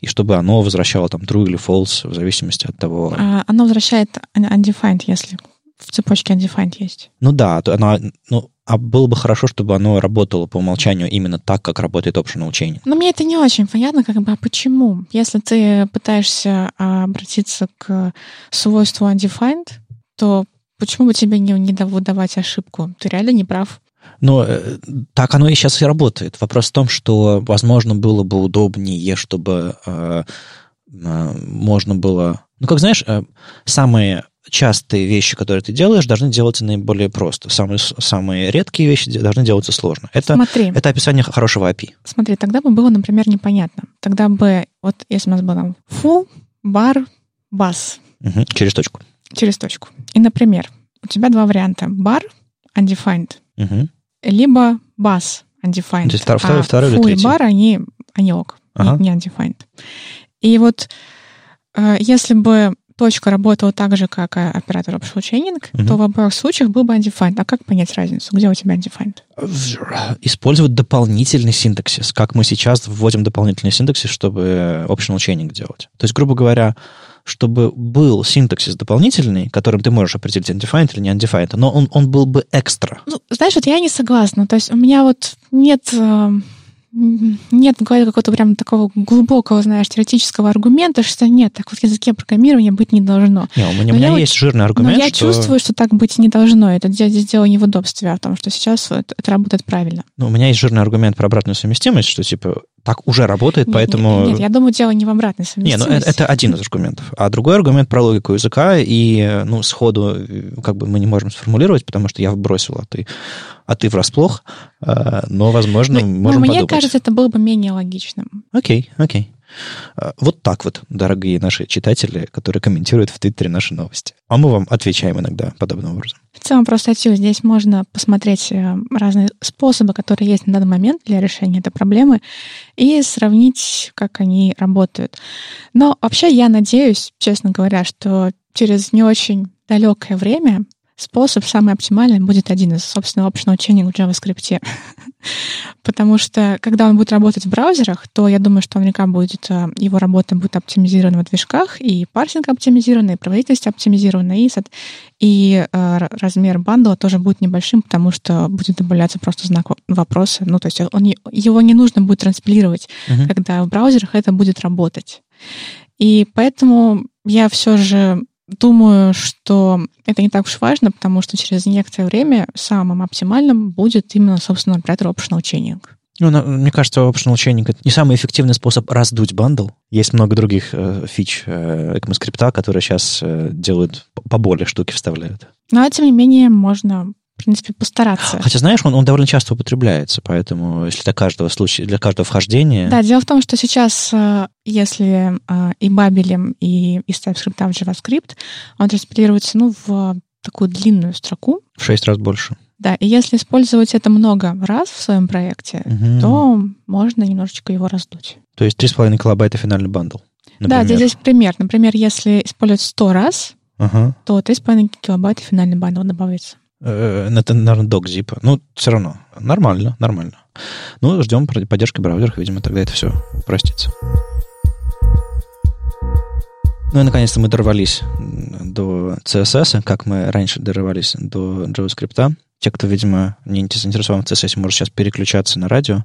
и чтобы оно возвращало там true или false в зависимости от того... А, оно возвращает undefined, если в цепочке undefined есть. Ну да, оно, ну, а было бы хорошо, чтобы оно работало по умолчанию именно так, как работает optional chaining. Но мне это не очень понятно, как бы, а почему? Если ты пытаешься а, обратиться к свойству undefined, то почему бы тебе не, не выдавать ошибку? Ты реально не прав. Но э, так оно и сейчас и работает. Вопрос в том, что, возможно, было бы удобнее, чтобы э, э, можно было... Ну, как знаешь, э, самые частые вещи, которые ты делаешь, должны делаться наиболее просто. Самые, самые редкие вещи должны делаться сложно. Это, Смотри. это описание хорошего API. Смотри, тогда бы было, например, непонятно. Тогда бы, вот если у нас было там full, bar, bus. Угу, через точку. Через точку. И, например, у тебя два варианта. Bar, undefined. Угу либо бас undefined. То есть второй, а второй или третий? бар, они, они ок, ага. не undefined. И вот э, если бы точка работала так же, как оператор optional chaining, угу. то в обоих случаях был бы undefined. А как понять разницу? Где у тебя undefined? Использовать дополнительный синтаксис, как мы сейчас вводим дополнительный синтаксис, чтобы optional chaining делать. То есть, грубо говоря, чтобы был синтаксис дополнительный, которым ты можешь определить undefined или не undefined, но он, он был бы экстра. Ну, знаешь, вот я не согласна. То есть у меня вот нет э, нет в голове какого-то прям такого глубокого, знаешь, теоретического аргумента, что нет, так вот в языке программирования быть не должно. Не, у меня, у меня есть вот, жирный аргумент, Но я что... чувствую, что так быть не должно. Это дело не в удобстве, а в том, что сейчас это, это работает правильно. Ну, у меня есть жирный аргумент про обратную совместимость, что, типа, так уже работает, нет, поэтому... Нет, нет, я думаю, дело не в обратной совместимости. Нет, ну это, это один из аргументов. А другой аргумент про логику языка, и, ну, сходу как бы мы не можем сформулировать, потому что я вбросил, а ты, а ты врасплох, а, но, возможно, но, можем но мне подумать. кажется, это было бы менее логичным. Окей, окей. А, вот так вот, дорогие наши читатели, которые комментируют в Твиттере наши новости. А мы вам отвечаем иногда подобным образом. В целом, про статью здесь можно посмотреть э, разные способы, которые есть на данный момент для решения этой проблемы, и сравнить, как они работают. Но вообще я надеюсь, честно говоря, что через не очень далекое время способ самый оптимальный будет один из, собственно, optional chaining в JavaScript. Потому что, когда он будет работать в браузерах, то я думаю, что наверняка будет, э, его работа будет оптимизирована в движках, и парсинг оптимизирован, и производительность оптимизирована, и, и э, размер бандла тоже будет небольшим, потому что будет добавляться просто знак вопроса. Ну, то есть он, его не нужно будет транспилировать, uh-huh. когда в браузерах это будет работать. И поэтому я все же Думаю, что это не так уж важно, потому что через некоторое время самым оптимальным будет именно, собственно, оператор optional chaining. Ну, мне кажется, optional chaining — это не самый эффективный способ раздуть бандл. Есть много других э, фич э, ECMAScript, которые сейчас э, делают поболее штуки вставляют. Но, тем не менее, можно в принципе, постараться. Хотя, знаешь, он, он довольно часто употребляется, поэтому если для каждого случая, для каждого вхождения... Да, дело в том, что сейчас, э, если э, и бабелем, и из TypeScript в JavaScript, он транспилируется, ну, в такую длинную строку. В шесть раз больше. Да, и если использовать это много раз в своем проекте, угу. то можно немножечко его раздуть. То есть 3,5 килобайта финальный бандл. Например. Да, здесь пример. Например, если использовать 100 раз, ага. то 3,5 килобайта финальный бандл добавится. Э, это, наверное, док зипа. Ну, все равно. Нормально, нормально. Ну, ждем поддержки браузеров, видимо, тогда это все простится. Ну и наконец-то мы дорвались до CSS, как мы раньше дорвались до JavaScript. Те, кто, видимо, не заинтересован в CSS, может сейчас переключаться на радио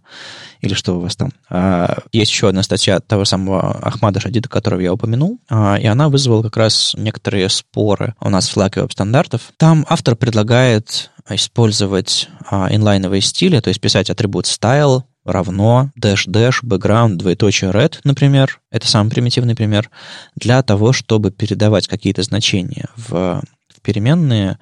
или что у вас там. А, есть еще одна статья того самого Ахмада Шадида, которого я упомянул, а, и она вызвала как раз некоторые споры у нас в флаге веб-стандартов. Там автор предлагает использовать а, инлайновые стили, то есть писать атрибут style, равно dash dash background двоеточие red, например, это самый примитивный пример, для того, чтобы передавать какие-то значения в, в переменные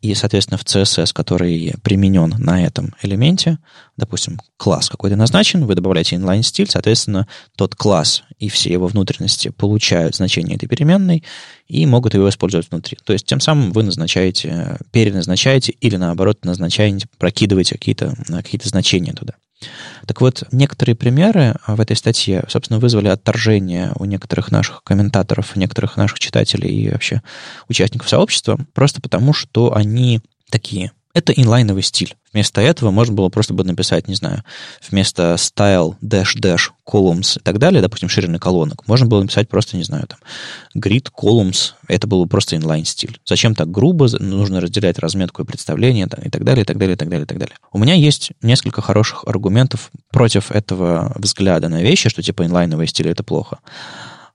и, соответственно, в CSS, который применен на этом элементе, допустим, класс какой-то назначен, вы добавляете inline стиль, соответственно, тот класс и все его внутренности получают значение этой переменной и могут его использовать внутри. То есть тем самым вы назначаете, переназначаете или, наоборот, назначаете, прокидываете какие-то какие значения туда. Так вот, некоторые примеры в этой статье, собственно, вызвали отторжение у некоторых наших комментаторов, некоторых наших читателей и вообще участников сообщества, просто потому, что они такие. Это инлайновый стиль. Вместо этого можно было просто бы написать, не знаю, вместо style, dash, dash, columns и так далее, допустим, ширины колонок, можно было написать просто, не знаю, там, grid, columns, это был бы просто inline стиль. Зачем так грубо? Нужно разделять разметку и представление и так далее, и так далее, и так далее, и так далее. У меня есть несколько хороших аргументов против этого взгляда на вещи, что типа инлайновые стили это плохо.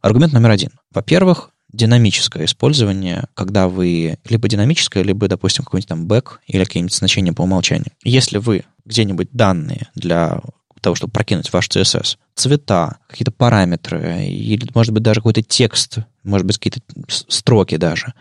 Аргумент номер один. Во-первых, динамическое использование, когда вы либо динамическое, либо, допустим, какой-нибудь там бэк или какие-нибудь значения по умолчанию. Если вы где-нибудь данные для того, чтобы прокинуть ваш CSS, цвета, какие-то параметры, или, может быть, даже какой-то текст, может быть, какие-то строки даже,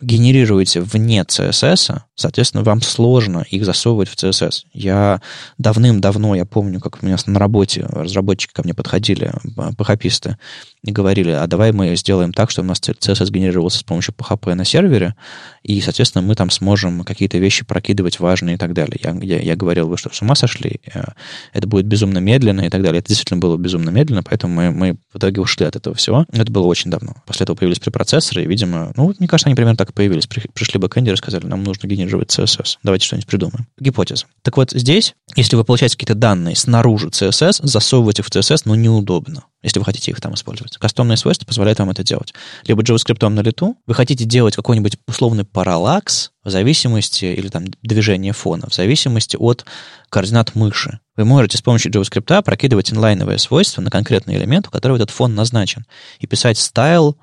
генерируете вне CSS, соответственно, вам сложно их засовывать в CSS. Я давным-давно, я помню, как у меня на работе разработчики ко мне подходили, php и говорили, а давай мы сделаем так, чтобы у нас CSS генерировался с помощью PHP на сервере, и, соответственно, мы там сможем какие-то вещи прокидывать важные и так далее. Я, я, я говорил, вы что, с ума сошли? Э, это будет безумно медленно и так далее. Это действительно было безумно медленно, поэтому мы, мы в итоге ушли от этого всего. Это было очень давно. После этого появились препроцессоры, и, видимо, ну, мне кажется, они примерно так и появились. Пришли бэкэндеры сказали, нам нужно генерировать CSS. Давайте что-нибудь придумаем. Гипотеза. Так вот, здесь, если вы получаете какие-то данные снаружи CSS, засовывать их в CSS, ну, неудобно если вы хотите их там использовать. Кастомные свойства позволяют вам это делать. Либо JavaScript на лету, вы хотите делать какой-нибудь условный параллакс в зависимости, или там движение фона, в зависимости от координат мыши. Вы можете с помощью JavaScript прокидывать инлайновые свойства на конкретный элемент, у которого этот фон назначен, и писать style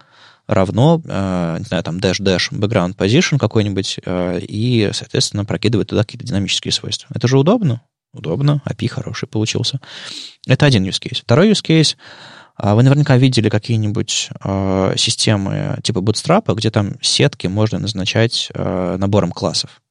равно, э, не знаю, там, dash-dash background position какой-нибудь, э, и, соответственно, прокидывать туда какие-то динамические свойства. Это же удобно. Удобно, API хороший получился. Это один use case. Второй use case а, вы наверняка видели какие-нибудь э, системы типа Bootstrap, где там сетки можно назначать э, набором классов.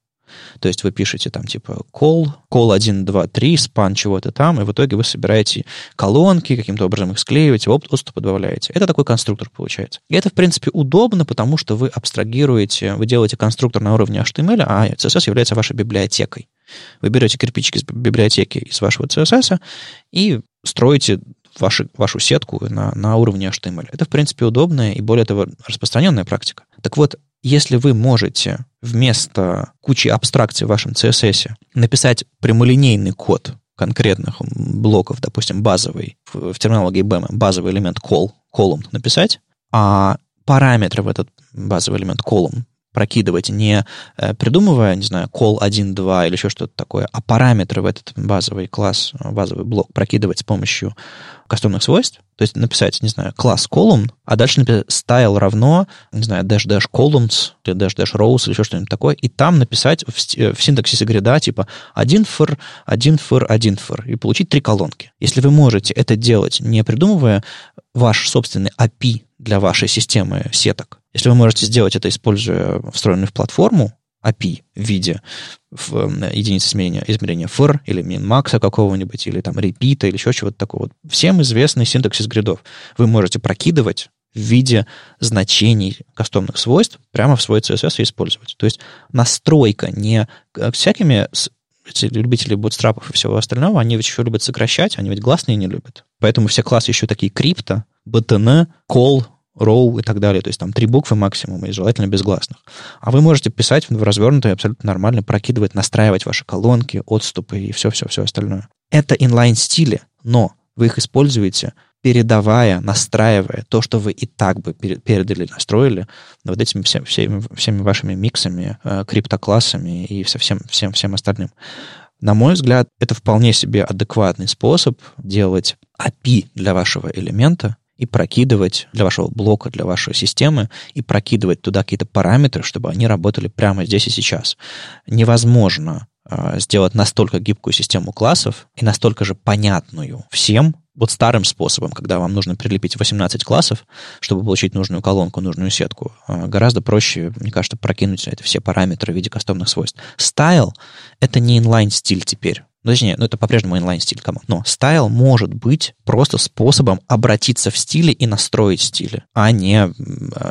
То есть вы пишете там типа call, call 1, 2, 3, спан чего-то там, и в итоге вы собираете колонки, каким-то образом их склеиваете, отступы добавляете. Это такой конструктор получается. И это, в принципе, удобно, потому что вы абстрагируете, вы делаете конструктор на уровне HTML, а CSS является вашей библиотекой. Вы берете кирпичики из библиотеки из вашего CSS и строите ваши, вашу сетку на, на уровне HTML. Это, в принципе, удобная и, более того, распространенная практика. Так вот, если вы можете вместо кучи абстракций в вашем CSS написать прямолинейный код конкретных блоков, допустим, базовый, в, в терминологии BEM базовый элемент call, column написать, а параметры в этот базовый элемент column прокидывать, не э, придумывая, не знаю, call 1, 2 или еще что-то такое, а параметры в этот базовый класс, базовый блок прокидывать с помощью кастомных свойств, то есть написать, не знаю, класс column, а дальше написать style равно, не знаю, dash dash columns, или dash dash rows, или еще что-нибудь такое, и там написать в, э, в синтаксисе грида типа один for, один for, один for, и получить три колонки. Если вы можете это делать, не придумывая ваш собственный API для вашей системы сеток, если вы можете сделать это, используя встроенную в платформу API в виде в, э, единицы измерения, измерения for или min-max какого-нибудь, или там repeat, или еще чего-то такого. Всем известный синтаксис гридов. Вы можете прокидывать в виде значений кастомных свойств прямо в свой CSS и использовать. То есть настройка не всякими эти любители бутстрапов и всего остального, они ведь еще любят сокращать, они ведь гласные не любят. Поэтому все классы еще такие крипто, btn, call, row и так далее. То есть там три буквы максимум, и желательно безгласных. А вы можете писать в развернутое абсолютно нормально, прокидывать, настраивать ваши колонки, отступы и все-все-все остальное. Это инлайн-стили, но вы их используете, передавая, настраивая то, что вы и так бы передали, настроили, вот этими всеми, всеми, всеми вашими миксами, э, криптоклассами и со всем, всем, всем остальным. На мой взгляд, это вполне себе адекватный способ делать API для вашего элемента, и прокидывать для вашего блока, для вашей системы, и прокидывать туда какие-то параметры, чтобы они работали прямо здесь и сейчас. Невозможно э, сделать настолько гибкую систему классов и настолько же понятную всем, вот старым способом, когда вам нужно прилепить 18 классов, чтобы получить нужную колонку, нужную сетку, э, гораздо проще, мне кажется, прокинуть это все параметры в виде кастомных свойств. Style — это не inline стиль теперь. Ну, точнее, ну, это по-прежнему инлайн-стиль команд. Но стайл может быть просто способом обратиться в стиле и настроить стили, а не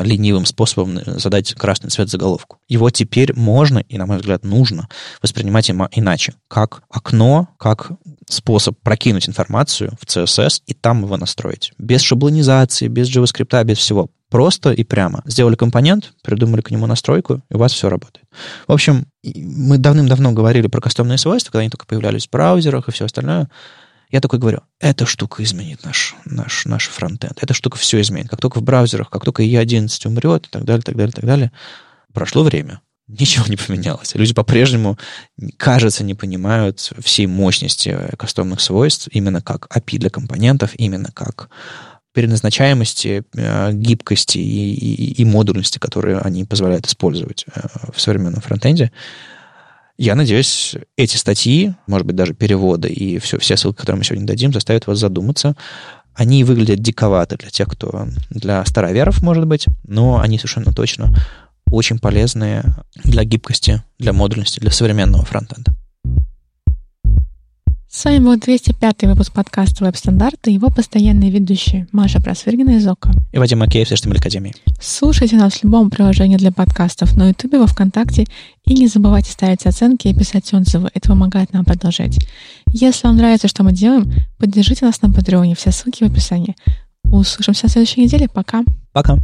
ленивым способом задать красный цвет заголовку. Его теперь можно, и, на мой взгляд, нужно воспринимать иначе. Как окно, как способ прокинуть информацию в CSS и там его настроить. Без шаблонизации, без JavaScript, без всего. Просто и прямо. Сделали компонент, придумали к нему настройку, и у вас все работает. В общем, мы давным-давно говорили про кастомные свойства, когда они только появлялись в браузерах и все остальное. Я такой говорю, эта штука изменит наш, наш, наш фронтенд. Эта штука все изменит. Как только в браузерах, как только E11 умрет, и так далее, так далее, так далее. Прошло время. Ничего не поменялось. Люди по-прежнему, кажется, не понимают всей мощности кастомных свойств именно как API для компонентов, именно как переназначаемости, э, гибкости и, и, и модульности, которые они позволяют использовать э, в современном фронтенде. Я надеюсь, эти статьи, может быть, даже переводы и все, все ссылки, которые мы сегодня дадим, заставят вас задуматься. Они выглядят диковато для тех, кто... Для староверов, может быть, но они совершенно точно очень полезные для гибкости, для модульности, для современного фронтенда. С вами был 205 выпуск подкаста «Веб-стандарты» и его постоянные ведущие Маша Просвиргина из ОКО. И Вадим Макеев из HTML Академии. Слушайте нас в любом приложении для подкастов на Ютубе, во Вконтакте. И не забывайте ставить оценки и писать отзывы. Это помогает нам продолжать. Если вам нравится, что мы делаем, поддержите нас на Патреоне. Все ссылки в описании. Услышимся в следующей неделе. Пока. Пока.